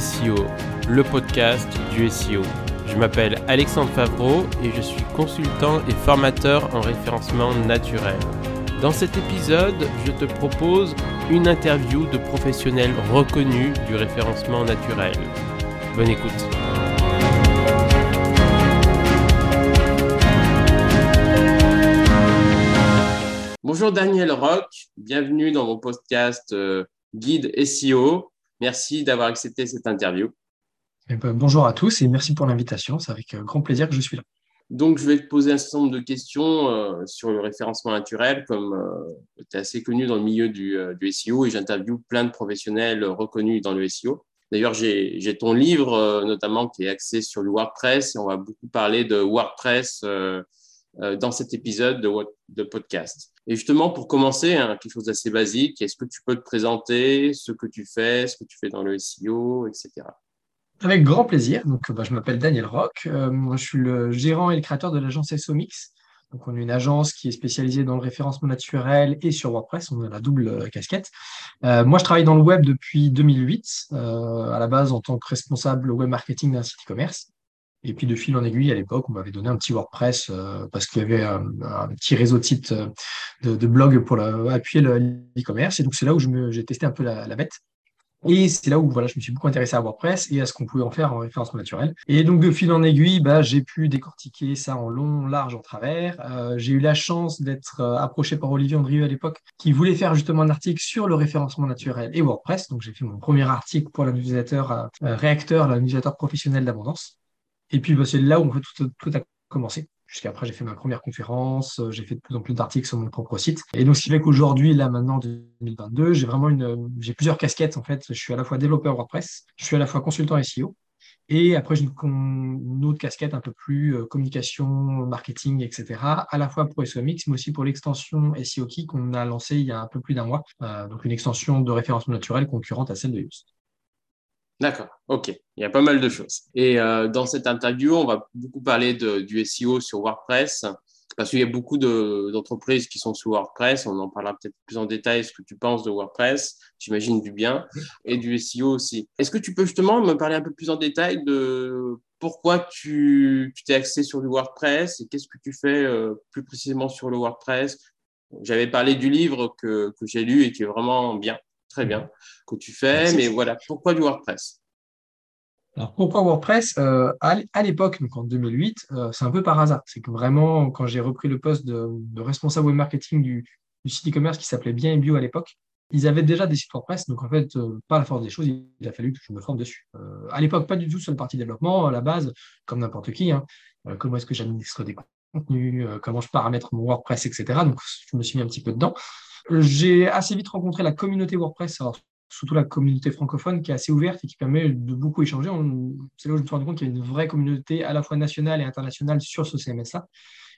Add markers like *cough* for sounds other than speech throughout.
SEO, le podcast du SEO. Je m'appelle Alexandre Favreau et je suis consultant et formateur en référencement naturel. Dans cet épisode, je te propose une interview de professionnels reconnus du référencement naturel. Bonne écoute. Bonjour Daniel Rock, bienvenue dans mon podcast euh, Guide SEO. Merci d'avoir accepté cette interview. Eh ben, bonjour à tous et merci pour l'invitation. C'est avec euh, grand plaisir que je suis là. Donc, je vais te poser un certain nombre de questions euh, sur le référencement naturel. Comme tu es assez connu dans le milieu du, du SEO et j'interviewe plein de professionnels reconnus dans le SEO. D'ailleurs, j'ai ton livre notamment qui est axé sur le WordPress et on va beaucoup parler de WordPress dans cet épisode de, podcast. Et justement, pour commencer, hein, quelque chose d'assez basique, est-ce que tu peux te présenter ce que tu fais, ce que tu fais dans le SEO, etc. Avec grand plaisir. Donc, bah, je m'appelle Daniel Rock. Euh, je suis le gérant et le créateur de l'agence SOMix. Donc, on est une agence qui est spécialisée dans le référencement naturel et sur WordPress. On a la double euh, casquette. Euh, moi, je travaille dans le web depuis 2008, à la base en tant que responsable web marketing d'un site e-commerce. Et puis de fil en aiguille, à l'époque, on m'avait donné un petit WordPress euh, parce qu'il y avait un, petit réseau de sites euh, de, de blogs pour appuyer l'e-commerce. Et donc c'est là où j'ai testé un peu la, bête. Et c'est là où voilà, je me suis beaucoup intéressé à WordPress et à ce qu'on pouvait en faire en référencement naturel. Et donc de fil en aiguille, bah, j'ai pu décortiquer ça en long, large, en travers. Euh, j'ai eu la chance d'être approché par Olivier Andrieux à l'époque, qui voulait faire justement un article sur le référencement naturel et WordPress. Donc j'ai fait mon premier article pour l'utilisateur réacteur, l'utilisateur professionnel d'abondance. Et puis, bah, c'est là où tout, tout a commencé. Jusqu'après, j'ai fait ma première conférence, euh, j'ai fait de plus en plus d'articles sur mon propre site. Et donc, ce qui fait qu'aujourd'hui, là, maintenant, 2022, j'ai vraiment une, j'ai plusieurs casquettes, en fait. Je suis à la fois développeur WordPress, je suis à la fois consultant SEO. Et après, j'ai une, autre casquette un peu plus euh, communication, marketing, etc. À la fois pour SEOMix, mais aussi pour l'extension SEO Key qu'on a lancée il y a un peu plus d'un mois. Euh, donc, une extension de référencement naturel concurrente à celle de Yoast. D'accord, ok. Il y a pas mal de choses. Et euh, dans cette interview, on va beaucoup parler du SEO sur WordPress, parce qu'il y a beaucoup d'entreprises qui sont sur WordPress. On en parlera peut-être plus en détail ce que tu penses de WordPress, j'imagine du bien, et du SEO aussi. Est-ce que tu peux justement me parler un peu plus en détail de pourquoi tu t'es axé sur du WordPress et qu'est-ce que tu fais euh, plus précisément sur le WordPress? J'avais parlé du livre que j'ai lu et qui est vraiment bien très bien, que tu fais, mais voilà, pourquoi du WordPress? Alors pourquoi WordPress? Euh, À l'époque, donc en 2008, euh, c'est un peu par hasard. C'est que vraiment, quand j'ai repris le poste de, responsable web marketing du, site e-commerce qui s'appelait Bien Bio à l'époque, ils avaient déjà des sites WordPress. Donc en fait, euh, pas la force des choses, il a fallu que je me forme dessus. à l'époque, pas du tout sur la partie développement, à la base, comme n'importe qui. Hein. comment est-ce que j'administre des contenus, comment je paramètre mon WordPress, etc. Donc je me suis mis un petit peu dedans. J'ai assez vite rencontré la communauté WordPress, surtout la communauté francophone qui est assez ouverte et qui permet de beaucoup échanger. C'est là où je me suis rendu compte qu'il y a une vraie communauté à la fois nationale et internationale sur ce CMS-là.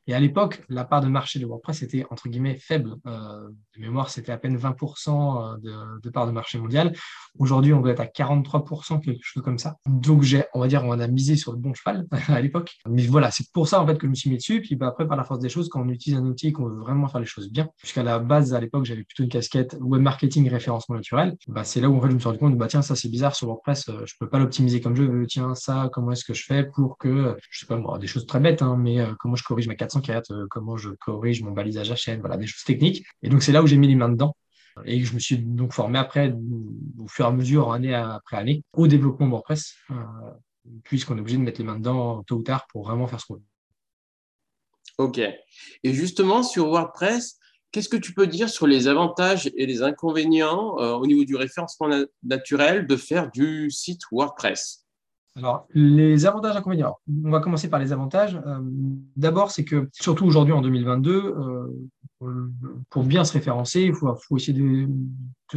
Et à l'époque, la part de marché de WordPress était entre guillemets faible. Euh, de mémoire, c'était à peine 20% de, de, part de marché mondial. Aujourd'hui, on doit être à 43%, quelque chose comme ça. Donc, j'ai, on va dire, on a misé sur le bon cheval *laughs* à l'époque. Mais voilà, c'est pour ça en fait que je me suis mis dessus. Puis bah, après, par la force des choses, quand on utilise un outil et qu'on veut vraiment faire les choses bien, puisqu'à la base, à l'époque, j'avais plutôt une casquette web marketing et référencement naturel. Bah, c'est là où en fait, je me suis rendu compte, bah tiens, ça c'est bizarre sur WordPress, euh, je peux pas l'optimiser comme je veux. Tiens, ça, comment est-ce que je fais pour que, je sais pas moi, des choses très bêtes, hein, mais euh, comment je corrige ma 404, euh, comment je corrige mon balisage chaîne, voilà, des choses techniques. Et donc c'est là où j'ai mis les mains dedans. Et je me suis donc formé après, au fur et à mesure, année après année, au développement WordPress, euh, puisqu'on est obligé de mettre les mains dedans tôt ou tard pour vraiment faire ce qu'on veut. Ok. Et justement, sur WordPress, qu'est-ce que tu peux dire sur les avantages et les inconvénients euh, au niveau du référencement naturel de faire du site WordPress? Alors, les avantages inconvénients. On va commencer par les avantages. Euh, d'abord, c'est que, surtout aujourd'hui en 2022, pour bien se référencer, il faut, essayer de,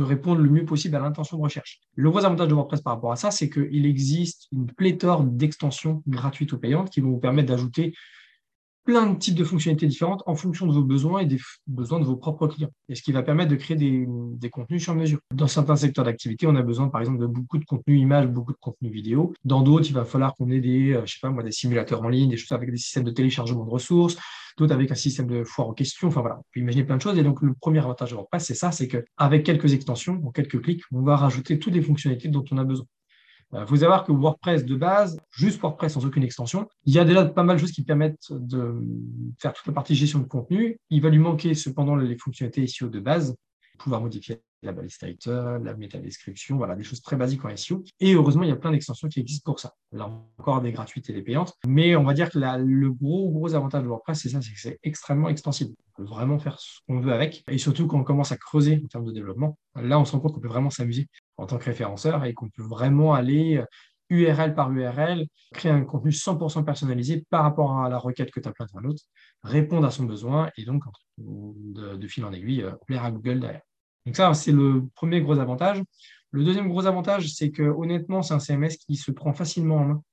répondre le mieux possible à l'intention de recherche. Le gros avantage de WordPress par rapport à ça, c'est qu'il existe une pléthore d'extensions gratuites ou payantes qui vont vous permettre d'ajouter plein de types de fonctionnalités différentes en fonction de vos besoins et des besoins de vos propres clients. Et ce qui va permettre de créer des, contenus sur mesure. Dans certains secteurs d'activité, on a besoin, par exemple, de beaucoup de contenu images, beaucoup de contenu vidéo. Dans d'autres, il va falloir qu'on ait des, euh, je sais pas moi, des simulateurs en ligne, des choses avec des systèmes de téléchargement de ressources, d'autres avec un système de foire aux questions. Enfin voilà, on peut imaginer plein de choses. Et donc, le premier avantage de WordPress, c'est ça, c'est qu'avec quelques extensions, en quelques clics, on va rajouter toutes les fonctionnalités dont on a besoin. Il faut savoir que WordPress de base, juste WordPress sans aucune extension, il y a déjà pas mal de choses qui permettent de faire toute la partie gestion de contenu. Il va lui manquer cependant les fonctionnalités SEO de base, pouvoir modifier la balise title, la métadescription, voilà, des choses très basiques en SEO. Et heureusement, il y a plein d'extensions qui existent pour ça. Là encore, des gratuites et des payantes. Mais on va dire que le gros, gros avantage de WordPress, c'est ça, c'est que c'est extrêmement extensible. On peut vraiment faire ce qu'on veut avec. Et surtout, quand on commence à creuser en termes de développement, là, on se rend compte qu'on peut vraiment s'amuser en tant que référenceur et qu'on peut vraiment aller URL par URL, créer un contenu 100% personnalisé par rapport à la requête que tu as plainte à l'autre, répondre à son besoin et donc de, de fil en aiguille, euh, plaire à Google derrière. Donc ça, c'est le premier gros avantage. Le deuxième gros avantage, c'est que honnêtement, c'est un CMS qui se prend facilement en main.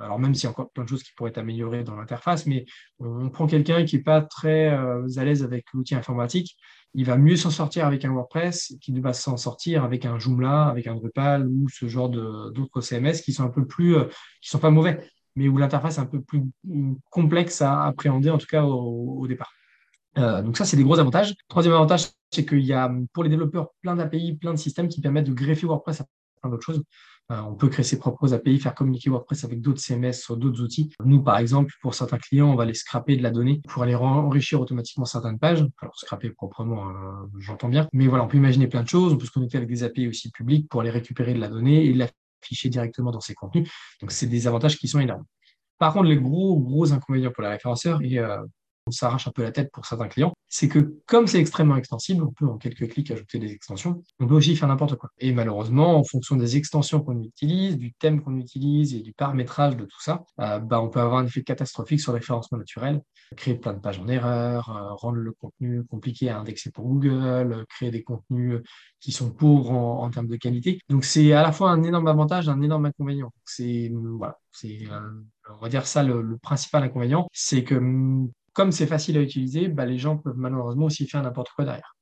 Alors même s'il y a encore plein de choses qui pourraient être améliorées dans l'interface, mais on prend quelqu'un qui n'est pas très euh, à l'aise avec l'outil informatique, il va mieux s'en sortir avec un WordPress qu'il va s'en sortir avec un Joomla, avec un Drupal ou ce genre d'autres CMS qui sont un peu plus, euh, qui sont pas mauvais, mais où l'interface est un peu plus complexe à appréhender, en tout cas au départ. Euh, donc ça, c'est des gros avantages. Troisième avantage, c'est qu'il y a pour les développeurs plein d'API, plein de systèmes qui permettent de greffer WordPress plein d'autres choses. Euh, on peut créer ses propres API, faire communiquer WordPress avec d'autres CMS sur d'autres outils. Nous, par exemple, pour certains clients, on va les scraper de la donnée pour aller enrichir automatiquement certaines pages. Alors, scraper proprement, euh, j'entends bien. Mais voilà, on peut imaginer plein de choses. On peut se connecter avec des API aussi publics pour aller récupérer de la donnée et l'afficher directement dans ses contenus. Donc, c'est des avantages qui sont énormes. Par contre, les gros, gros inconvénients pour les référenceurs, et on s'arrache un peu la tête pour certains clients, c'est que comme c'est extrêmement extensible, on peut en quelques clics ajouter des extensions, on peut aussi faire n'importe quoi. Et malheureusement, en fonction des extensions qu'on utilise, du thème qu'on utilise et du paramétrage de tout ça, euh, bah, on peut avoir un effet catastrophique sur le référencement naturel, créer plein de pages en erreur, euh, rendre le contenu compliqué à indexer pour Google, créer des contenus qui sont pauvres en, termes de qualité. Donc c'est à la fois un énorme avantage, un énorme inconvénient. C'est voilà, c'est euh, on va dire ça le principal inconvénient, c'est que comme c'est facile à utiliser, bah, les gens peuvent malheureusement aussi faire n'importe quoi derrière.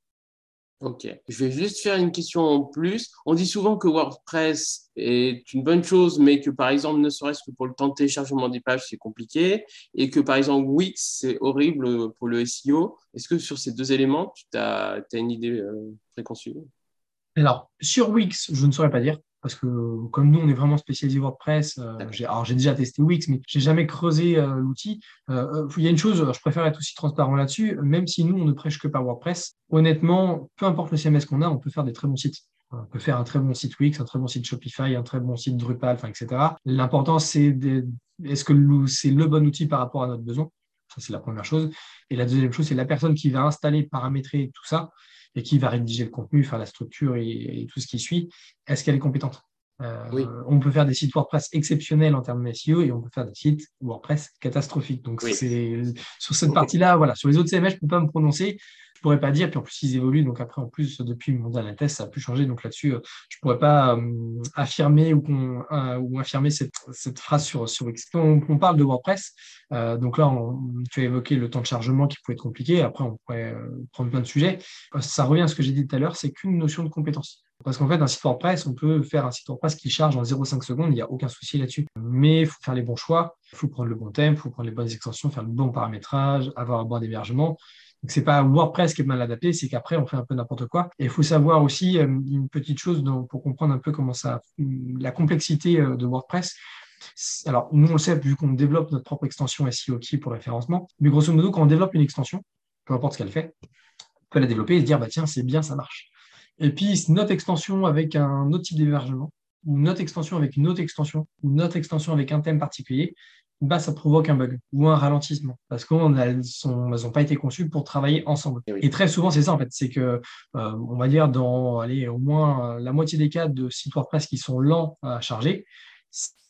Ok, je vais juste faire une question en plus. On dit souvent que WordPress est une bonne chose, mais que par exemple, ne serait-ce que pour le temps de téléchargement des pages, c'est compliqué, et que par exemple, Wix, c'est horrible pour le SEO. Est-ce que sur ces deux éléments, tu as, une idée euh, préconçue? Alors, sur Wix, je ne saurais pas dire parce que comme nous, on est vraiment spécialisé WordPress, euh, alors j'ai déjà testé Wix, mais j'ai jamais creusé euh, l'outil. Euh, il y a une chose, je préfère être aussi transparent là-dessus, même si nous, on ne prêche que par WordPress, honnêtement, peu importe le CMS qu'on a, on peut faire des très bons sites. On peut faire un très bon site Wix, un très bon site Shopify, un très bon site Drupal, enfin, etc. L'important, c'est est-ce que c'est le bon outil par rapport à notre besoin? Ça, c'est la première chose. Et la deuxième chose, c'est la personne qui va installer, paramétrer tout ça et qui va rédiger le contenu, faire la structure et, tout ce qui suit, est-ce qu'elle est compétente? Euh, On peut faire des sites WordPress exceptionnels en termes de SEO et on peut faire des sites WordPress catastrophiques. Donc, c'est sur cette partie-là, voilà. Sur les autres CMS, je ne peux pas me prononcer pourrais pas dire. Puis en plus, ils évoluent. Donc après, en plus, depuis mon dernier test, ça a pu changer. Donc là-dessus, euh, je pourrais pas euh, affirmer ou, euh, ou affirmer cette, phrase sur, sur on, on parle de WordPress. donc là, tu as évoqué le temps de chargement qui pouvait être compliqué. Après, on pourrait prendre plein de sujets. Ça revient à ce que j'ai dit tout à l'heure, c'est qu'une notion de compétence. Parce qu'en fait, un site WordPress, on peut faire un site WordPress qui charge en 0,5 secondes, il n'y a aucun souci là-dessus. Mais il faut faire les bons choix, il faut prendre le bon thème, il faut prendre les bonnes extensions, faire le bon paramétrage, avoir un bon hébergement. Donc, c'est pas WordPress qui est mal adapté, c'est qu'après, on fait un peu n'importe quoi. Et il faut savoir aussi euh, une petite chose pour comprendre un peu comment ça, la complexité euh, de WordPress. Alors, nous, on le sait, vu qu'on développe notre propre extension SEO qui pour référencement, mais grosso modo, quand on développe une extension, peu importe ce qu'elle fait, on peut la développer et se dire, bah, tiens, c'est bien, ça marche. Et puis, notre extension avec un autre type d'hébergement, ou notre extension avec une autre extension, ou notre extension avec un thème particulier, bah, ça provoque un bug ou un ralentissement parce qu'elles n'ont pas été conçues pour travailler ensemble. Eh Et, très souvent, c'est ça en fait, c'est que, euh, on va dire, dans allez, au moins la moitié des cas de sites WordPress qui sont lents à charger,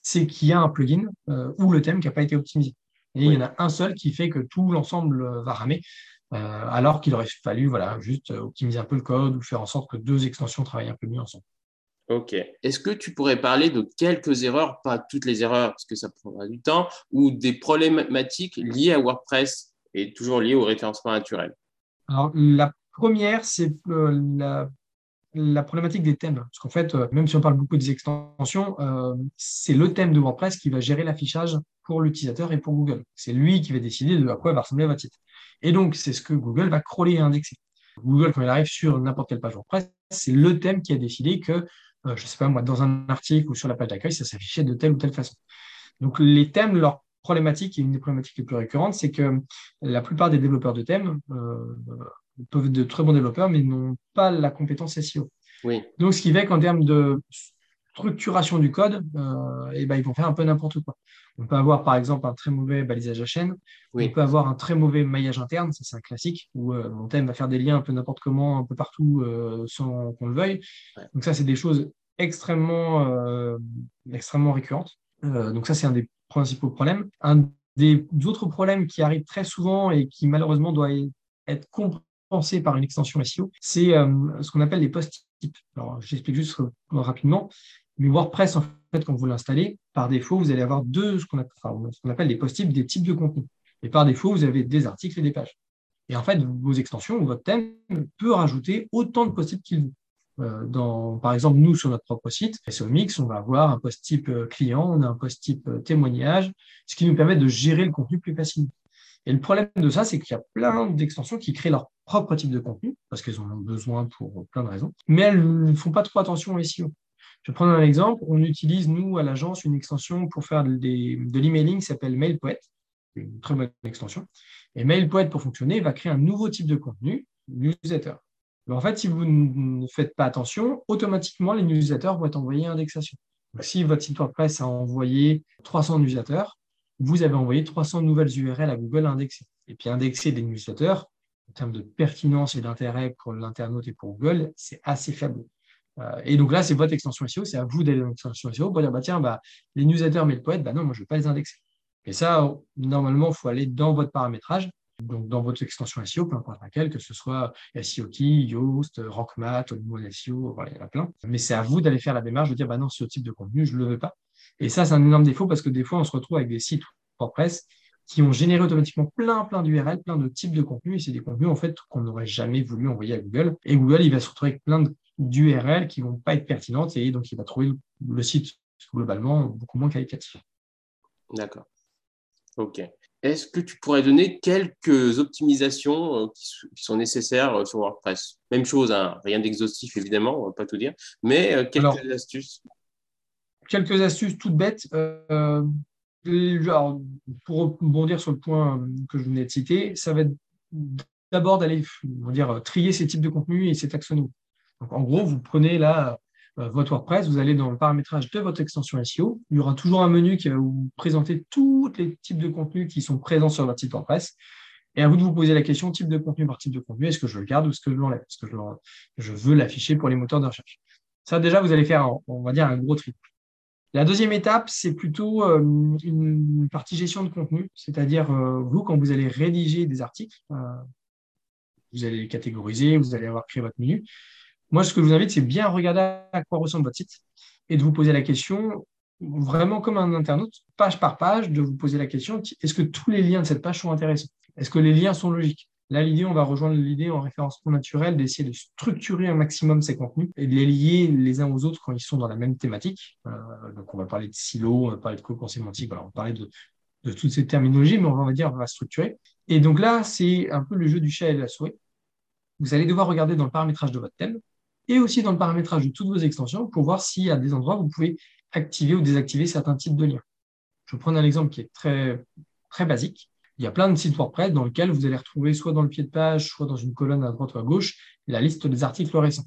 c'est qu'il y a un plugin euh, ou le thème qui n'a pas été optimisé. Et il y en a un seul qui fait que tout l'ensemble va ramer. Euh, alors qu'il aurait fallu voilà, juste optimiser un peu le code ou faire en sorte que deux extensions travaillent un peu mieux ensemble. Ok. Est-ce que tu pourrais parler de quelques erreurs, pas toutes les erreurs parce que ça prendra du temps, ou des problématiques liées à WordPress et toujours liées au référencement naturel? Alors, la première, c'est euh, la, problématique des thèmes. Parce qu'en fait, euh, même si on parle beaucoup des extensions, euh, c'est le thème de WordPress qui va gérer l'affichage pour l'utilisateur et pour Google. C'est lui qui va décider de à quoi va ressembler votre site. Et donc, c'est ce que Google va crawler et indexer. Google, quand il arrive sur n'importe quelle page WordPress, c'est le thème qui a décidé que je ne sais pas moi, dans un article ou sur la page d'accueil, ça s'affichait de telle ou telle façon. Donc les thèmes, leur problématique, et une des problématiques les plus récurrentes, c'est que la plupart des développeurs de thèmes peuvent être de très bons développeurs, mais n'ont pas la compétence SEO. Oui. Donc, ce qui fait qu'en termes de structuration du code, euh, eh ben, ils vont faire un peu n'importe quoi. On peut avoir, par exemple, un très mauvais balisage à chaîne. On peut avoir un très mauvais maillage interne. Ça, c'est un classique où euh, mon thème va faire des liens un peu n'importe comment, un peu partout, euh, sans qu'on le veuille. Donc, ça, c'est des choses extrêmement, extrêmement récurrentes. donc, ça, c'est un des principaux problèmes. Un des autres problèmes qui arrivent très souvent et qui, malheureusement, doit être compris pensé par une extension SEO, c'est ce qu'on appelle les post-types. Alors, j'explique juste rapidement. Mais WordPress, en fait, quand vous l'installez, par défaut, vous allez avoir deux, ce qu'on appelle, les post-types, des types de contenu. Et par défaut, vous avez des articles et des pages. Et en fait, vos extensions ou votre thème peut rajouter autant de post-types qu'il veut. Euh, par exemple, nous, sur notre propre site, SEO Mix, on va avoir un post-type euh, client, on a un post-type témoignage, ce qui nous permet de gérer le contenu plus facilement. Et le problème de ça, c'est qu'il y a plein d'extensions qui créent leur propre type de contenu, parce qu'elles en ont besoin pour plein de raisons, mais elles ne font pas trop attention au SEO. Je vais prendre un exemple. On utilise, nous, à l'agence, une extension pour faire de l'emailing qui s'appelle MailPoet, une très bonne extension. Et MailPoet, pour fonctionner, va créer un nouveau type de contenu, newsletter. en fait, si vous ne faites pas attention, automatiquement, les newsletters vont être envoyés à indexation. Donc, si votre site WordPress a envoyé 300 newsletters, vous avez envoyé 300 nouvelles URL à Google à indexer. Et puis indexer des newsletters, en termes de pertinence et d'intérêt pour l'internaute et pour Google, c'est assez faible. Euh, et donc là, c'est votre extension SEO, c'est à vous d'aller dans l'extension SEO pour dire, bah, tiens, bah, les newsletters, mais le poète, bah non, moi, je ne vais pas les indexer. Et ça, normalement, il faut aller dans votre paramétrage, donc dans votre extension SEO, peu importe laquelle, que ce soit SEO Key, Yoast, RankMath, SEO, voilà, il y en a plein. Mais c'est à vous d'aller faire la démarche de dire, bah non, ce type de contenu, je ne le veux pas. Et ça, c'est un énorme défaut parce que des fois, on se retrouve avec des sites WordPress qui ont généré automatiquement plein, plein d'URL, plein de types de contenus. Et c'est des contenus, en fait, qu'on n'aurait jamais voulu envoyer à Google. Et Google, il va se retrouver avec plein d'URL qui ne vont pas être pertinentes. Et donc, il va trouver le site globalement beaucoup moins qualitatif. D'accord. OK. Est-ce que tu pourrais donner quelques optimisations euh, qui sont nécessaires euh, sur WordPress? Même chose, hein, rien d'exhaustif évidemment, on ne va pas tout dire, mais euh, quelques astuces quelques astuces toutes bêtes. Euh, pour rebondir sur le point que je venais de citer, ça va être d'abord d'aller dire, trier ces types de contenus et ces taxonomies. Donc, en gros, vous prenez là euh, votre WordPress, vous allez dans le paramétrage de votre extension SEO. Il y aura toujours un menu qui va vous présenter tous les types de contenus qui sont présents sur votre site WordPress. Et à vous de vous poser la question, type de contenu par type de contenu, est-ce que je le garde ou est-ce que je l'enlève? Est-ce que je, je veux l'afficher pour les moteurs de recherche? Ça, déjà, vous allez faire, on va dire, un gros tri. La deuxième étape, c'est plutôt euh, une partie gestion de contenu, c'est-à-dire euh, vous, quand vous allez rédiger des articles, euh, vous allez les catégoriser, vous allez avoir créé votre menu. Moi, ce que je vous invite, c'est bien regarder à quoi ressemble votre site et de vous poser la question, vraiment comme un internaute, page par page, de vous poser la question, est-ce que tous les liens de cette page sont intéressants? Est-ce que les liens sont logiques? Là, l'idée, on va rejoindre l'idée en référencement naturel d'essayer de structurer un maximum ces contenus et de les lier les uns aux autres quand ils sont dans la même thématique. Euh, donc, on va parler de silo, on va parler de cocon sémantique, voilà, on va parler de, de toutes ces terminologies, mais on va dire, on va structurer. Et donc là, c'est un peu le jeu du chat et de la souris. Vous allez devoir regarder dans le paramétrage de votre thème et aussi dans le paramétrage de toutes vos extensions pour voir y a des endroits vous pouvez activer ou désactiver certains types de liens. Je vais prendre un exemple qui est très, très basique il y a plein de sites WordPress dans lesquels vous allez retrouver soit dans le pied de page, soit dans une colonne à droite ou à gauche, la liste des articles récents.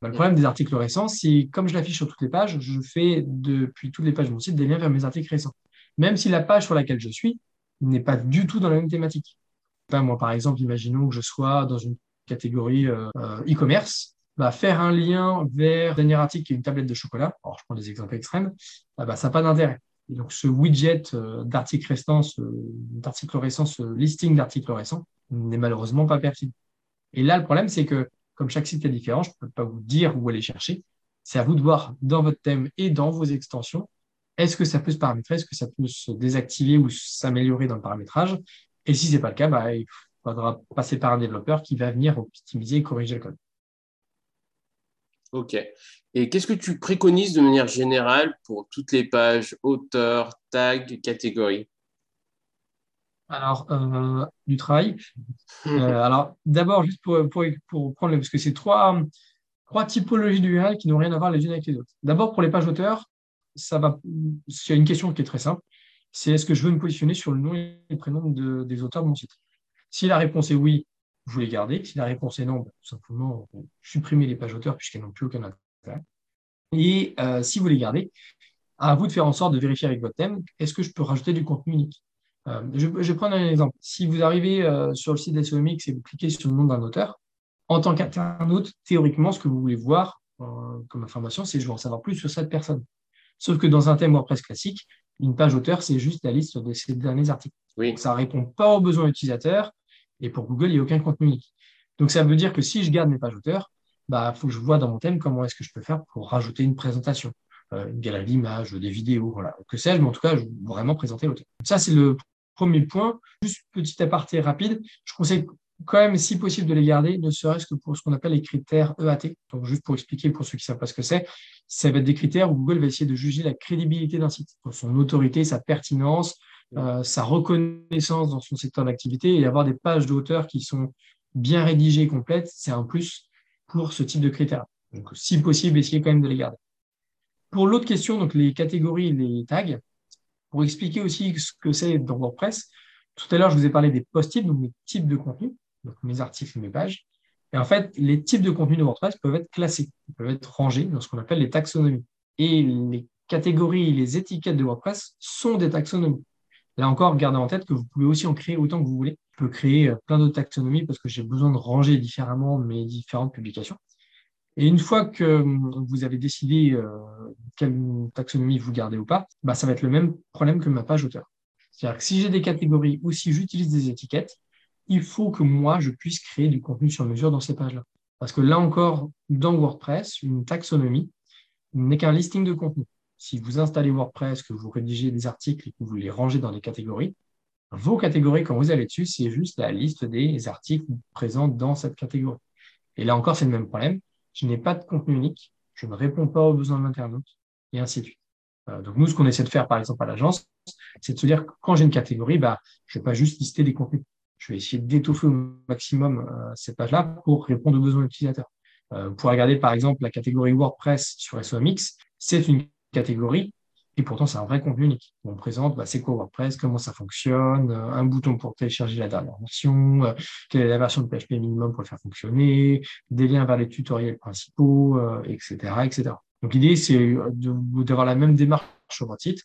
Bah, le problème des articles récents, c'est comme je l'affiche sur toutes les pages, je fais depuis toutes les pages de mon site des liens vers mes articles récents. Même si la page sur laquelle je suis n'est pas du tout dans la même thématique. moi, par exemple, imaginons que je sois dans une catégorie euh, euh, e-commerce, bah, faire un lien vers dernier article qui est une tablette de chocolat, alors je prends des exemples extrêmes, bah, bah ça n'a pas d'intérêt donc ce widget d'articles récents, d'articles ce listing d'articles récents n'est malheureusement pas pertinent. Et là, le problème, c'est que comme chaque site est différent, je ne peux pas vous dire où aller chercher. C'est à vous de voir dans votre thème et dans vos extensions, est-ce que ça peut se paramétrer, est-ce que ça peut se désactiver ou s'améliorer dans le paramétrage? Et si ce n'est pas le cas, bah, il faudra passer par un développeur qui va venir optimiser et corriger le code. Ok. Et qu'est-ce que tu préconises de manière générale pour toutes les pages, auteur, tag, catégorie? Alors, euh, du travail. Euh, alors, d'abord, juste pour, pour, prendre, parce que c'est trois, trois typologies d'URL qui n'ont rien à voir les unes avec les autres. D'abord, pour les pages auteurs, ça va, il y a une question qui est très simple. C'est est-ce que je veux me positionner sur le nom et le prénom des auteurs de mon site Si la réponse est oui, vous les gardez. Si la réponse est non, bah, tout simplement, supprimez les pages auteurs puisqu'elles n'ont plus aucun intérêt. Et euh, si vous les gardez, à vous de faire en sorte de vérifier avec votre thème, est-ce que je peux rajouter du contenu unique? Euh, je, vais prendre un exemple. Si vous arrivez euh, sur le site d'SOMX et vous cliquez sur le nom d'un auteur, en tant qu'internaute, théoriquement, ce que vous voulez voir comme information, c'est je veux en savoir plus sur cette personne. Sauf que dans un thème WordPress classique, une page auteur, c'est juste la liste de ces derniers articles. Ça ne répond pas aux besoins utilisateurs et pour Google, il n'y a aucun contenu unique. Donc ça veut dire que si je garde mes pages auteurs, il bah, faut que je vois dans mon thème comment est-ce que je peux faire pour rajouter une présentation, euh, une galerie d'images, des vidéos, voilà, que sais-je, mais en tout cas, vraiment présenter l'auteur. Ça, c'est le premier point. Juste petit aparté rapide, je conseille quand même, si possible, de les garder, ne serait-ce que pour ce qu'on appelle les critères EAT. Donc, juste pour expliquer pour ceux qui ne savent pas ce que c'est, ça va être des critères où Google va essayer de juger la crédibilité d'un site, son autorité, sa pertinence, euh, sa reconnaissance dans son secteur d'activité et avoir des pages d'auteur qui sont bien rédigées et complètes, c'est un plus pour ce type de critères. Donc, si possible, essayez quand même de les garder. Pour l'autre question, donc les catégories les tags, pour expliquer aussi ce que c'est dans WordPress, tout à l'heure, je vous ai parlé des post-it, donc mes types de contenu, donc mes articles et mes pages. Et en fait, les types de contenu de WordPress peuvent être classés, peuvent être rangés dans ce qu'on appelle les taxonomies. Et les catégories les étiquettes de WordPress sont des taxonomies. Là encore, gardez en tête que vous pouvez aussi en créer autant que vous voulez. Je peux créer euh, plein d'autres taxonomies parce que j'ai besoin de ranger différemment mes différentes publications. Et une fois que hum, vous avez décidé euh, quelle taxonomie vous gardez ou pas, bah, ça va être le même problème que ma page auteur. C'est-à-dire que si j'ai des catégories ou si j'utilise des étiquettes, il faut que moi, je puisse créer du contenu sur mesure dans ces pages-là. Parce que là encore, dans WordPress, une taxonomie n'est qu'un listing de contenu si vous installez WordPress, que vous rédigez des articles et que vous les rangez dans des catégories, vos catégories, quand vous allez dessus, c'est juste la liste des articles présents dans cette catégorie. Et là encore, c'est le même problème. Je n'ai pas de contenu unique, je ne réponds pas aux besoins de l'internaute, et ainsi de suite. Euh, donc nous, ce qu'on essaie de faire, par exemple, à l'agence, c'est de se dire que quand j'ai une catégorie, bah, je ne vais pas juste lister des contenus. Je vais essayer d'étoffer au maximum euh, cette page-là pour répondre aux besoins utilisateurs. Euh, pour regarder, par exemple, la catégorie WordPress sur SOMX, c'est une catégorie. Et pourtant, c'est un vrai contenu unique. On présente bah, c'est quoi WordPress, comment ça fonctionne, euh, un bouton pour télécharger la dernière version, euh, quelle est la version de PHP minimum pour le faire fonctionner, des liens vers les tutoriels principaux, etc., etc. Donc l'idée, c'est d'avoir la même démarche sur votre site.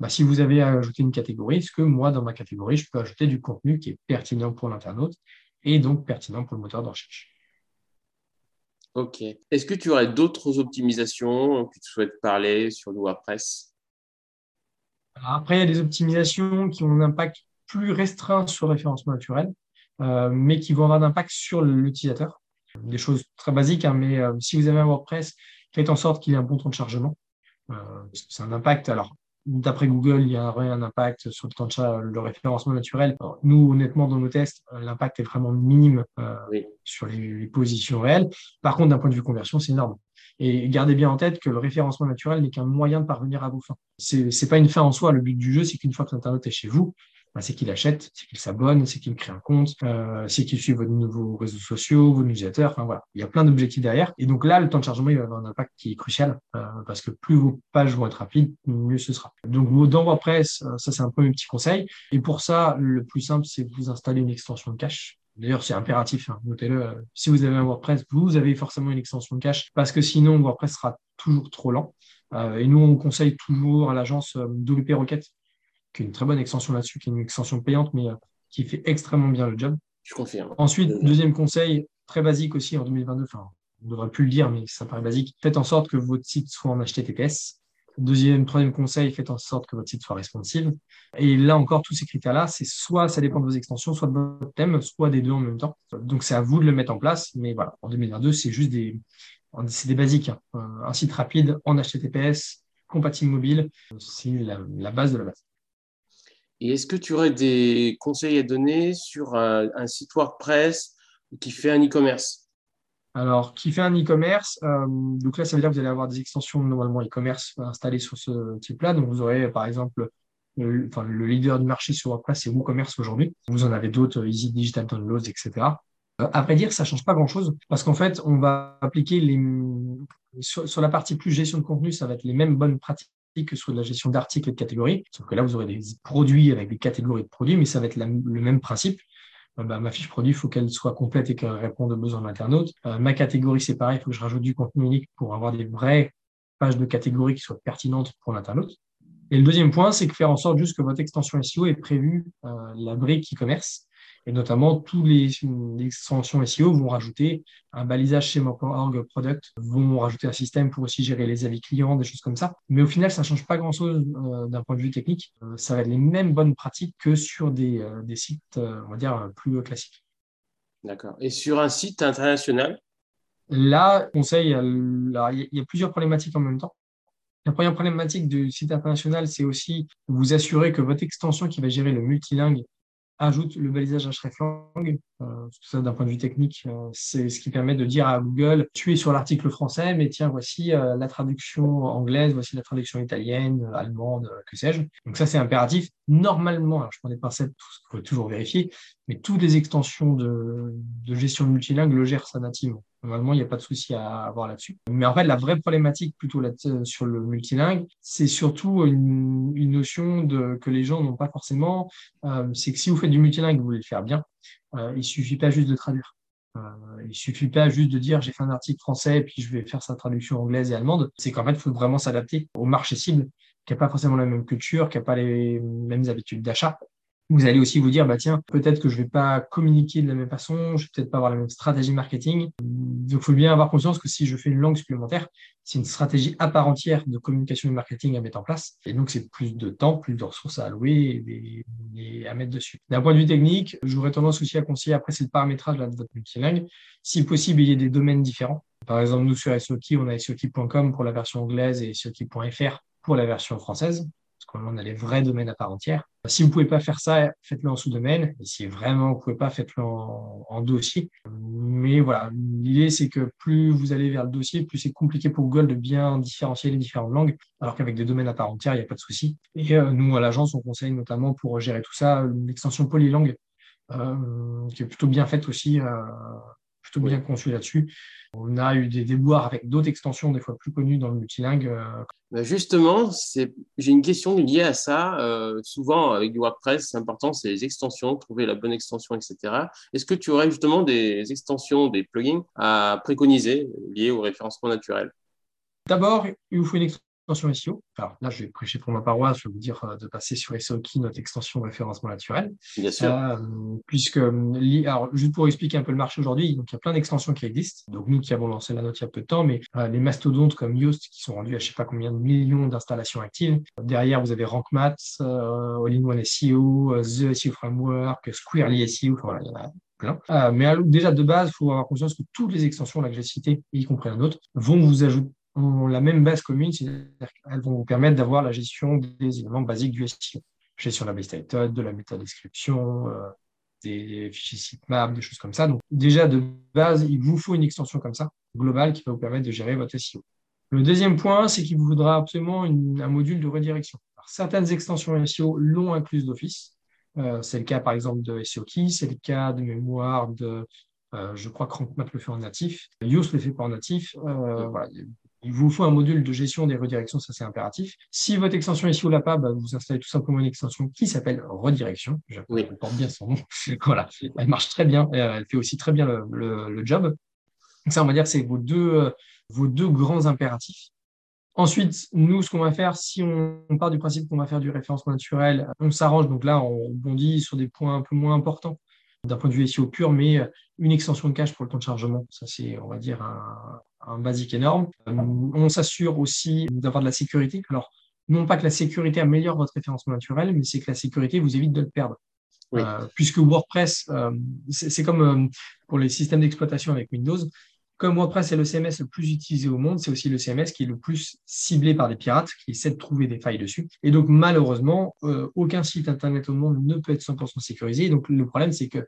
Bah, si vous avez ajouté une catégorie, est-ce que moi, dans ma catégorie, je peux ajouter du contenu qui est pertinent pour l'internaute et donc pertinent pour le moteur de recherche Ok. Est-ce que tu aurais d'autres optimisations que tu souhaites parler sur le WordPress Après, il y a des optimisations qui ont un impact plus restreint sur le référencement naturel, euh, mais qui vont avoir un impact sur l'utilisateur. Des choses très basiques, hein, mais euh, si vous avez un WordPress, faites en sorte qu'il ait un bon temps de chargement. Euh, c'est un impact. Alors, D'après Google, il y a un impact sur le temps de chat, le référencement naturel. nous, honnêtement, dans nos tests, l'impact est vraiment minime euh, sur les, positions réelles. Par contre, d'un point de vue conversion, c'est énorme. Et gardez bien en tête que le référencement naturel n'est qu'un moyen de parvenir à vos fins. C'est n'est pas une fin en soi. Le but du jeu, c'est qu'une fois que l'internaute est chez vous, bah, c'est qu'il achète, c'est qu'il s'abonne, c'est qu'il crée un compte, euh, c'est qu'il suit vos nouveaux réseaux sociaux, vos newsletters. Enfin voilà, il y a plein d'objectifs derrière. Et donc là, le temps de chargement, il va avoir un impact qui est crucial euh, parce que plus vos pages vont être rapides, mieux ce sera. Donc dans WordPress, euh, ça c'est un premier petit conseil. Et pour ça, le plus simple, c'est vous installer une extension de cache. D'ailleurs, c'est impératif, hein, notez-le. Euh, si vous avez un WordPress, vous avez forcément une extension de cache parce que sinon, WordPress sera toujours trop lent. Euh, et nous, on conseille toujours à l'agence euh, WP Rocket qui est une très bonne extension là-dessus, qui est une extension payante, mais euh, qui fait extrêmement bien le job. Je confirme. Ensuite, deuxième conseil, très basique aussi en 2022, enfin, on ne devrait plus le dire, mais ça paraît basique, faites en sorte que votre site soit en HTTPS. Deuxième, troisième conseil, faites en sorte que votre site soit responsive. Et là encore, tous ces critères-là, c'est soit ça dépend de vos extensions, soit de votre thème, soit des deux en même temps. Donc c'est à vous de le mettre en place. Mais voilà, en 2022, c'est juste des, c'est des basiques. Hein. Un site rapide en HTTPS, compatible mobile, c'est la base de la base. Et est-ce que tu aurais des conseils à donner sur un, site WordPress qui fait un e-commerce? Alors, qui fait un e-commerce, euh, donc là, ça veut dire que vous allez avoir des extensions normalement e-commerce installées sur ce type-là. Donc, vous aurez par exemple le, le leader du marché sur WordPress, c'est WooCommerce aujourd'hui. Vous en avez d'autres, Easy Digital Downloads, etc. À vrai dire, ça change pas grand-chose parce qu'en fait, on va appliquer les sur, la partie plus gestion de contenu, ça va être les mêmes bonnes pratiques que sur la gestion d'articles et de catégories. Sauf que là, vous aurez des produits avec des catégories de produits, mais ça va être le même principe. Euh, bah, ma fiche produit, il faut qu'elle soit complète et qu'elle réponde aux besoins de l'internaute. Euh, ma catégorie, c'est pareil, il faut que je rajoute du contenu unique pour avoir des vraies pages de catégories qui soient pertinentes pour l'internaute. Et le deuxième point, c'est que faire en sorte juste que votre extension SEO ait prévu euh, la brique e-commerce et notamment, tous les, extensions SEO vont rajouter un balisage schéma.org product, vont rajouter un système pour aussi gérer les avis clients, des choses comme ça. Mais au final, ça ne change pas grand-chose euh, d'un point de vue technique. Euh, ça va être les mêmes bonnes pratiques que sur des, euh, des sites, on va dire, plus classiques. D'accord. Et sur un site international? Là, conseil, il y a plusieurs problématiques en même temps. La première problématique du site international, c'est aussi vous assurer que votre extension qui va gérer le multilingue ajoute le balisage hreflang. Euh, ça, d'un point de vue technique, euh, c'est ce qui permet de dire à Google, tu es sur l'article français, mais tiens, voici euh, la traduction anglaise, voici la traduction italienne, allemande, que sais-je. Donc ça, c'est impératif. Normalement, alors je prends des pincettes, il faut toujours vérifier, mais toutes les extensions de, de gestion multilingue le gèrent ça nativement. Normalement, il n'y a pas de souci à avoir là-dessus. Mais en fait, la vraie problématique plutôt là sur le multilingue, c'est surtout une, notion que les gens n'ont pas forcément. Euh, c'est que si vous faites du multilingue, vous voulez le faire bien, euh, il suffit pas juste de traduire. Euh, il suffit pas juste de dire j'ai fait un article français et puis je vais faire sa traduction anglaise et allemande. C'est qu'en fait, il faut vraiment s'adapter au marché cible qui n'a pas forcément la même culture, qui n'a pas les mêmes habitudes d'achat vous allez aussi vous dire, bah tiens, peut-être que je vais pas communiquer de la même façon, je vais peut-être pas avoir la même stratégie marketing. Donc, faut bien avoir conscience que si je fais une langue supplémentaire, c'est une stratégie à part entière de communication et marketing à mettre en place. Et donc, c'est plus de temps, plus de ressources à allouer et, à mettre dessus. D'un point de vue technique, j'aurais tendance aussi à conseiller, après, c'est le paramétrage de votre multilingue. Si possible, il y ait des domaines différents. Par exemple, nous, sur SOKI, on a SOKI.com pour la version anglaise et SOKI.fr pour la version française qu'on a les vrais domaines à part entière. Si vous ne pouvez pas faire ça, faites-le en sous-domaine. Et si vraiment vous ne pouvez pas, faites-le en, dossier. Mais voilà, l'idée, c'est que plus vous allez vers le dossier, plus c'est compliqué pour Google de bien différencier les différentes langues, alors qu'avec des domaines à part entière, il n'y a pas de souci. Et euh, nous, à l'agence, on conseille notamment pour gérer tout ça une extension polylangue euh, qui est plutôt bien faite aussi, euh, plutôt bien conçue là-dessus. On a eu des déboires avec d'autres extensions, des fois plus connues dans le multilingue. Euh, bah, justement, j'ai une question liée à ça. Euh, souvent, avec du WordPress, c'est important, c'est les extensions, trouver la bonne extension, etc. Est-ce que tu aurais justement des extensions, des plugins à préconiser liés au référencement naturel D'abord, il vous faut une extension SEO. Alors là, je vais prêcher pour ma paroisse, je vais vous dire euh, de passer sur SEOKey, notre extension référencement naturel. Bien sûr. Euh, puisque, euh, alors, juste pour expliquer un peu le marché aujourd'hui, donc il y a plein d'extensions qui existent. Donc nous qui avons lancé la note il y a peu de temps, mais les mastodontes comme Yoast qui sont rendus à je sais pas combien de millions d'installations actives. Derrière, vous avez RankMath, All-in-One SEO, The SEO Framework, Squarely SEO, voilà, il y en a plein. mais déjà de base, il faut avoir conscience que toutes les extensions là, que j'ai citées, y compris la nôtre, vont vous ajouter ont la même base commune, c'est-à-dire qu'elles vont vous permettre d'avoir la gestion des éléments basiques du SEO. Gestion de la base title, de la méthode description, euh, des fichiers sitemap, des choses comme ça. Donc, déjà, de base, il vous faut une extension comme ça, globale, qui va vous permettre de gérer votre SEO. Le deuxième point, c'est qu'il vous faudra absolument un module de redirection. certaines extensions SEO l'ont incluse d'office. Euh, c'est le cas, par exemple, de SEO Key, c'est le cas de mémoire de, euh, je crois que RankMath le fait en natif. Yoast le fait pas en natif. voilà, il vous faut un module de gestion des redirections, ça c'est impératif. Si votre extension SEO l'a pas, bah, vous installez tout simplement une extension qui s'appelle redirection. Je oui. porte bien son nom. *laughs* voilà, elle marche très bien. Euh, elle fait aussi très bien le, job. ça, on va dire, c'est vos deux, euh, vos deux grands impératifs. Ensuite, nous, ce qu'on va faire, si on, part du principe qu'on va faire du référencement naturel, on s'arrange. Donc là, on bondit sur des points un peu moins importants d'un point de vue SEO pur, mais euh, une extension de cache pour le temps de chargement. Ça, c'est, on va dire, un, un basique énorme. Euh, on s'assure aussi d'avoir de la sécurité. Alors, non pas que la sécurité améliore votre référencement naturel, mais c'est que la sécurité vous évite de le perdre. Euh, puisque WordPress, c'est comme pour les systèmes d'exploitation avec Windows, comme WordPress est le CMS le plus utilisé au monde, c'est aussi le CMS qui est le plus ciblé par des pirates qui essaient de trouver des failles dessus. Et donc, malheureusement, euh, aucun site Internet au monde ne peut être 100% sécurisé. donc, le problème, c'est que,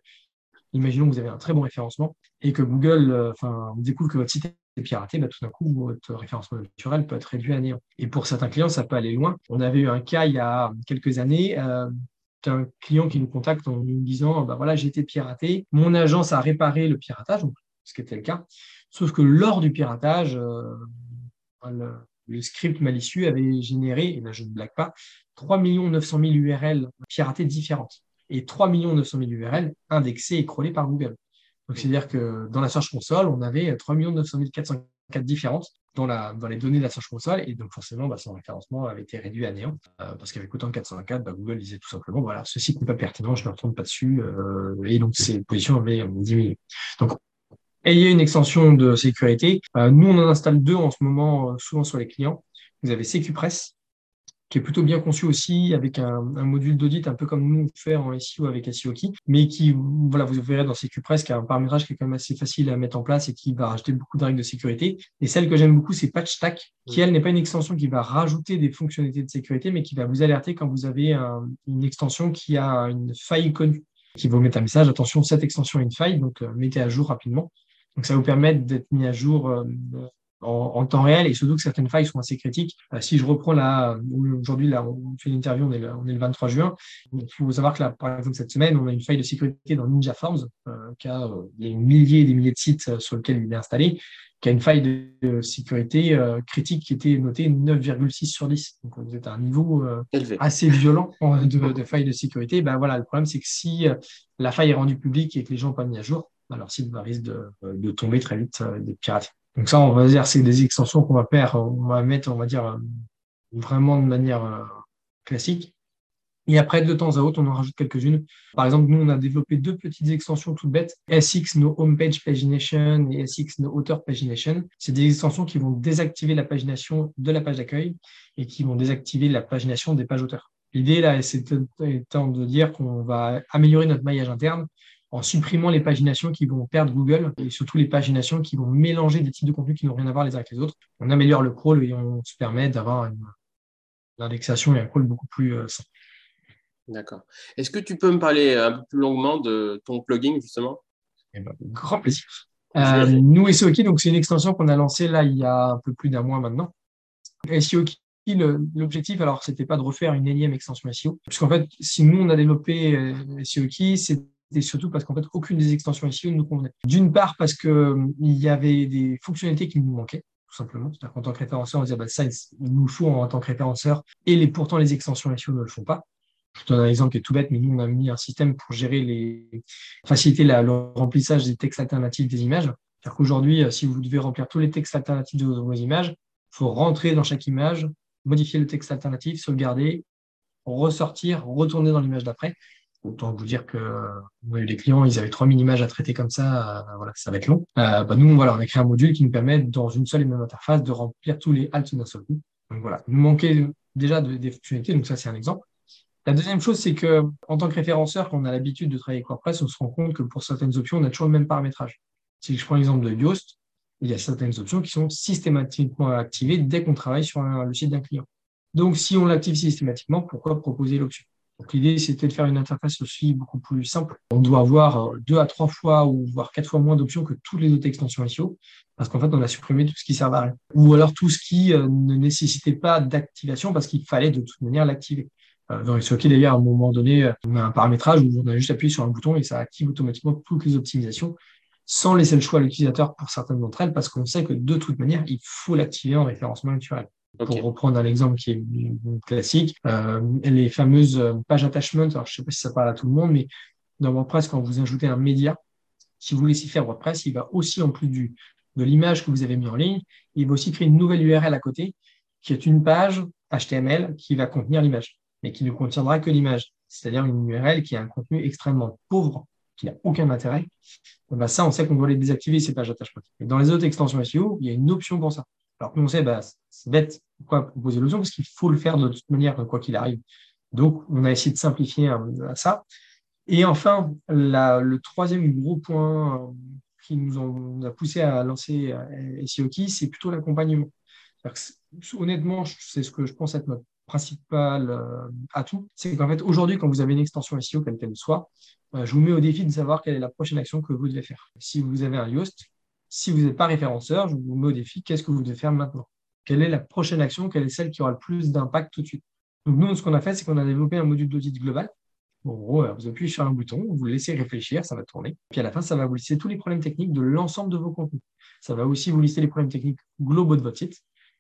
imaginons que vous avez un très bon référencement et que Google euh, découvre que votre site est piraté, bah, tout d'un coup, votre référencement naturel peut être réduit à néant. Et pour certains clients, ça peut aller loin. On avait eu un cas il y a quelques années. Euh, un client qui nous contacte en nous disant bah voilà, j'ai été piraté, mon agence a réparé le piratage, ce qui était le cas. Sauf que lors du piratage, euh, le, script malicieux avait généré, et là je ne blague pas, 3 900 000 URL piratées différentes et 3 900 000 URL indexées et crawlées par Google. Donc, c'est-à-dire que dans la Search Console, on avait 3 900 404 différentes dans, la, dans les données de la Search Console. Et donc, forcément, bah, son référencement avait été réduit à néant. Euh, parce qu'avec autant de 404, bah, Google disait tout simplement, voilà, ce site n'est pas pertinent, je ne retourne pas dessus. Euh, et donc, ces positions avaient diminué. Donc, ayez une extension de sécurité. Euh, nous, on en installe deux en ce moment, souvent sur les clients. Vous avez SecuPress, qui est plutôt bien conçu aussi avec un, module d'audit un peu comme nous on fait en SEO avec SEO Key, mais qui, voilà, vous verrez dans CQPress qui a un paramétrage qui est quand même assez facile à mettre en place et qui va rajouter beaucoup de règles de sécurité. Et celle que j'aime beaucoup, c'est PatchStack, qui elle n'est pas une extension qui va rajouter des fonctionnalités de sécurité, mais qui va vous alerter quand vous avez une extension qui a une faille connue, qui va vous mettre un message, attention, cette extension a une faille, donc euh, mettez à jour rapidement. Donc ça vous permettre d'être mis à jour euh, en, temps réel et surtout que certaines failles sont assez critiques. Euh, si je reprends là, aujourd'hui, là, on fait une interview, on est, le, on est le 23 juin. Il faut savoir que là, par exemple, cette semaine, on a une faille de sécurité dans Ninja Forms, euh, qui a euh, des milliers et des milliers de sites sur lesquels il est installé, qui a une faille de, sécurité critique qui était notée 9,6 sur 10. Donc, vous êtes à un niveau assez violent de, de faille de sécurité. Ben voilà, le problème, c'est que si la faille est rendue publique et que les gens pas mis à jour, alors site risque de, tomber très vite des pirates. Donc ça, on va dire, c'est des extensions qu'on va va mettre, on va dire, euh, vraiment de manière euh, classique. Et après, de temps à autre, on en rajoute quelques-unes. Par exemple, nous, on a développé deux petites extensions toutes bêtes, SX No Homepage Pagination et SX No Author Pagination. C'est des extensions qui vont désactiver la pagination de la page d'accueil et qui vont désactiver la pagination des pages auteurs. L'idée, là, c'est de dire qu'on va améliorer notre maillage interne en supprimant les paginations qui vont perdre Google et surtout les paginations qui vont mélanger des types de contenus qui n'ont rien à voir les uns avec les autres. On améliore le crawl et on se permet d'avoir une, indexation et un crawl beaucoup plus euh, simple. D'accord. Est-ce que tu peux me parler un peu plus longuement de ton plugin justement? Eh ben, Grand plaisir. Euh, nous, SEOKey, donc c'est une extension qu'on a lancée là il y a un peu plus d'un mois maintenant. SEOKey, l'objectif, alors, c'était pas de refaire une énième extension SEO, puisqu'en fait, si nous on a développé euh, SEOKey, c'est et surtout parce qu'en fait, aucune des extensions SEO ne nous convenait. D'une part, parce qu'il hum, y avait des fonctionnalités qui nous manquaient, tout simplement. C'est-à-dire qu'en tant que référenceur, on disait, bah, ça, il nous faut en tant que référenceur, et pourtant, les extensions SEO ne le font pas. Je te donne un exemple qui est tout bête, mais nous, on a mis un système pour gérer les, faciliter le remplissage des textes alternatifs des images. C'est-à-dire qu'aujourd'hui, euh, si vous devez remplir tous les textes alternatifs de vos images, il faut rentrer dans chaque image, modifier le texte alternatif, sauvegarder, ressortir, retourner dans l'image d'après. Autant vous dire que les clients, ils avaient 3000 images à traiter comme ça, euh, voilà, ça va être long. Euh, bah, nous, voilà, on a créé un module qui nous permet, dans une seule et même interface, de remplir tous les halts d'un seul coup. Donc voilà, nous manquait déjà de, des fonctionnalités, donc ça, c'est un exemple. La deuxième chose, c'est que en tant que référenceur, quand on a l'habitude de travailler avec WordPress, on se rend compte que pour certaines options, on a toujours le même paramétrage. Si je prends l'exemple de Yoast, il y a certaines options qui sont systématiquement activées dès qu'on travaille sur le site d'un client. Donc, si on l'active systématiquement, pourquoi proposer l'option? Donc l'idée, c'était de faire une interface aussi beaucoup plus simple. On doit avoir euh, deux à trois fois ou voire quatre fois moins d'options que toutes les autres extensions SEO, parce qu'en fait, on a supprimé tout ce qui servait à rien. Ou alors tout ce qui euh, ne nécessitait pas d'activation parce qu'il fallait de toute manière l'activer. Euh, dans SEO, d'ailleurs, à un moment donné, on a un paramétrage où on a juste appuyé sur un bouton et ça active automatiquement toutes les optimisations sans laisser le choix à l'utilisateur pour certaines d'entre elles, parce qu'on sait que de toute manière, il faut l'activer en référencement naturel. Pour reprendre un exemple qui est classique, euh, les fameuses euh, pages attachment, alors je ne sais pas si ça parle à tout le monde, mais dans WordPress, quand vous ajoutez un média, si vous laissez faire WordPress, il va aussi, en plus du, de l'image que vous avez mis en ligne, il va aussi créer une nouvelle URL à côté, qui est une page HTML qui va contenir l'image, mais qui ne contiendra que l'image. C'est-à-dire une URL qui a un contenu extrêmement pauvre, qui n'a aucun intérêt. Ben ça, on sait qu'on doit les désactiver, ces pages attachment. Et dans les autres extensions SEO, il y a une option pour ça. Alors nous, on sait, bah, c'est bête, pourquoi proposer l'option Parce qu'il faut le faire de toute manière, quoi qu'il arrive. Donc, on a essayé de simplifier euh, ça. Et enfin, le troisième gros point euh, qui nous, a poussé à lancer euh, SEO c'est plutôt l'accompagnement. Honnêtement, c'est ce que je pense être notre principal atout. C'est qu'en fait, aujourd'hui, quand vous avez une extension SEO, quelle qu'elle soit, je vous mets au défi de savoir quelle est la prochaine action que vous devez faire. Si vous avez un Yoast, si vous n'êtes pas référenceur, je vous défi, qu'est-ce que vous devez faire maintenant? Quelle est la prochaine action? Quelle est celle qui aura le plus d'impact tout de suite? Donc nous, ce qu'on a fait, c'est qu'on a développé un module d'audit global En gros, vous appuyez sur un bouton, vous laissez réfléchir, ça va tourner. Puis à la fin, ça va vous lister tous les problèmes techniques de l'ensemble de vos contenus. Ça va aussi vous lister les problèmes techniques globaux de votre site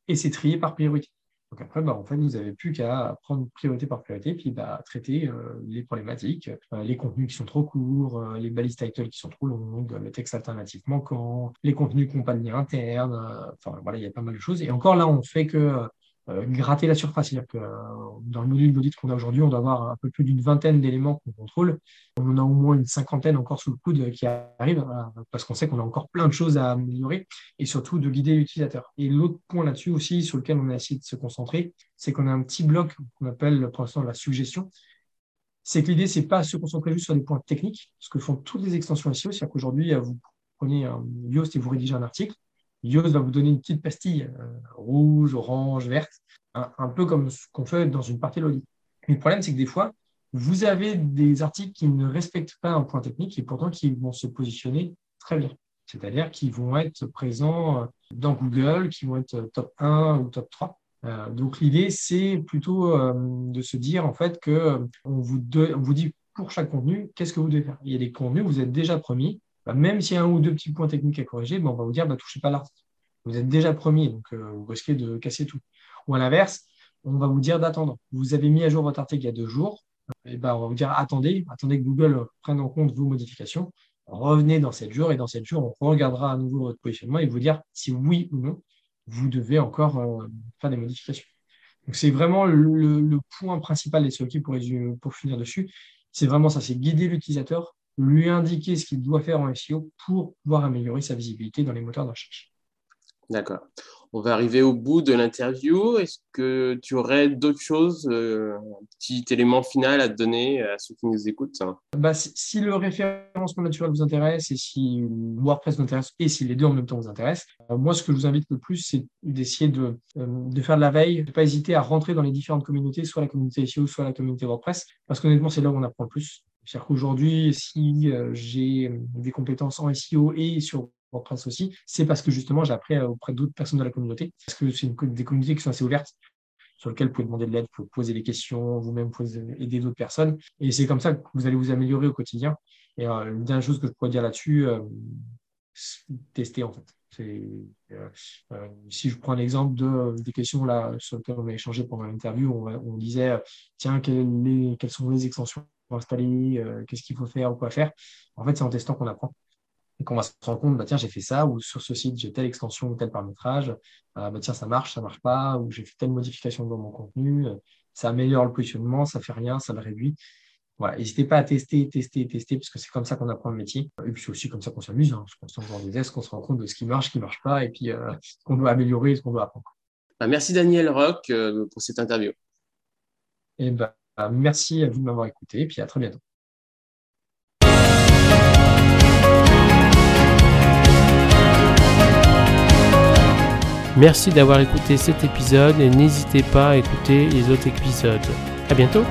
et c'est trié par priorité. Donc après, bah, en fait, vous n'avez plus qu'à prendre priorité par priorité, puis bah, traiter euh, les problématiques, euh, les contenus qui sont trop courts, euh, les balises title qui sont trop longues, le texte alternatif manquant, les contenus qui n'ont pas de lien interne. enfin, voilà, il y a pas mal de choses. Et encore là, on fait que euh, gratter la surface. C'est-à-dire que euh, dans le module d'audit qu'on a aujourd'hui, on doit avoir un peu plus d'une vingtaine d'éléments qu'on contrôle. On en a au moins une cinquantaine encore sous le coude qui arrivent, euh, parce qu'on sait qu'on a encore plein de choses à améliorer, et surtout de guider l'utilisateur. Et l'autre point là-dessus aussi, sur lequel on a essayé de se concentrer, c'est qu'on a un petit bloc qu'on appelle pour l'instant la suggestion. C'est que l'idée, c'est pas se concentrer juste sur des points techniques, ce que font toutes les extensions SEO. C'est-à-dire qu'aujourd'hui, vous prenez un Yoast et vous rédigez un article, Yoast va vous donner une petite pastille euh, rouge, orange, verte, un, peu comme ce qu'on fait dans une partie. Mais le problème, c'est que des fois, vous avez des articles qui ne respectent pas un point technique et pourtant qui vont se positionner très bien. C'est-à-dire qu'ils vont être présents euh, dans Google, qui vont être top 1 ou top 3. Euh, donc l'idée, c'est plutôt de se dire en fait que on vous, on vous dit pour chaque contenu, qu'est-ce que vous devez faire? Il y a des contenus, vous êtes déjà promis, bah, même s'il y a un ou deux petits points techniques à corriger, bah, on va vous dire, ne bah, touchez pas l'article. Vous êtes déjà premier, donc euh, vous risquez de casser tout. Ou à l'inverse, on va vous dire d'attendre. Vous avez mis à jour votre article il y a deux jours, et ben, on va vous dire attendez, attendez que Google prenne en compte vos modifications. Revenez dans sept jours et dans sept jours, on regardera à nouveau votre positionnement et vous dire si oui ou non vous devez encore euh, faire des modifications. Donc c'est vraiment le, point principal des SEO pour, pour finir dessus. C'est vraiment ça, c'est guider l'utilisateur lui indiquer ce qu'il doit faire en SEO pour pouvoir améliorer sa visibilité dans les moteurs de recherche. D'accord. On va arriver au bout de l'interview. Est-ce que tu aurais d'autres choses, euh, un petit élément final à te donner à ceux qui nous écoutent? Bah, si, le référencement naturel vous intéresse et si WordPress vous intéresse et si les deux en même temps vous intéressent, euh, moi ce que je vous invite le plus, c'est d'essayer de, euh, de, faire de la veille, de ne pas hésiter à rentrer dans les différentes communautés, soit la communauté SEO, soit la communauté WordPress, parce qu'honnêtement, c'est là où on apprend le plus. C'est-à-dire qu'aujourd'hui, si euh, j'ai euh, des compétences en SEO et sur WordPress aussi, c'est parce que justement, j'ai appris euh, auprès d'autres personnes de la communauté. Parce que c'est des communautés qui sont assez ouvertes, sur lesquelles vous pouvez demander de l'aide, vous pouvez poser des questions, vous-même pouvez aider d'autres personnes. Et c'est comme ça que vous allez vous améliorer au quotidien. Et une dernière chose que je pourrais dire là-dessus, tester en fait. si je prends l'exemple de, des questions là, sur lesquelles on a échangé pendant l'interview, on, disait tiens, quelles sont les extensions installer, euh, qu'est-ce qu'il faut faire ou quoi faire. En fait, c'est en testant qu'on apprend. Et qu'on va se rendre compte, bah, tiens, j'ai fait ça, ou sur ce site, j'ai telle extension ou tel paramétrage, euh, bah, tiens, ça marche, ça marche pas, ou j'ai fait telle modification dans mon contenu, euh, ça améliore le positionnement, ça fait rien, ça le réduit. Voilà, n'hésitez pas à tester, tester, tester, parce que c'est comme ça qu'on apprend le métier. Et puis c'est aussi comme ça qu'on s'amuse, hein, qu'on se des tests, qu'on se rend compte de ce qui marche, ce qui ne marche pas, et puis ce qu'on doit améliorer, ce qu'on doit apprendre. Bah, merci Daniel Rock pour cette interview. Et ben, euh, merci à vous de m'avoir écouté et puis à très bientôt. Merci d'avoir écouté cet épisode et n'hésitez pas à écouter les autres épisodes. À bientôt!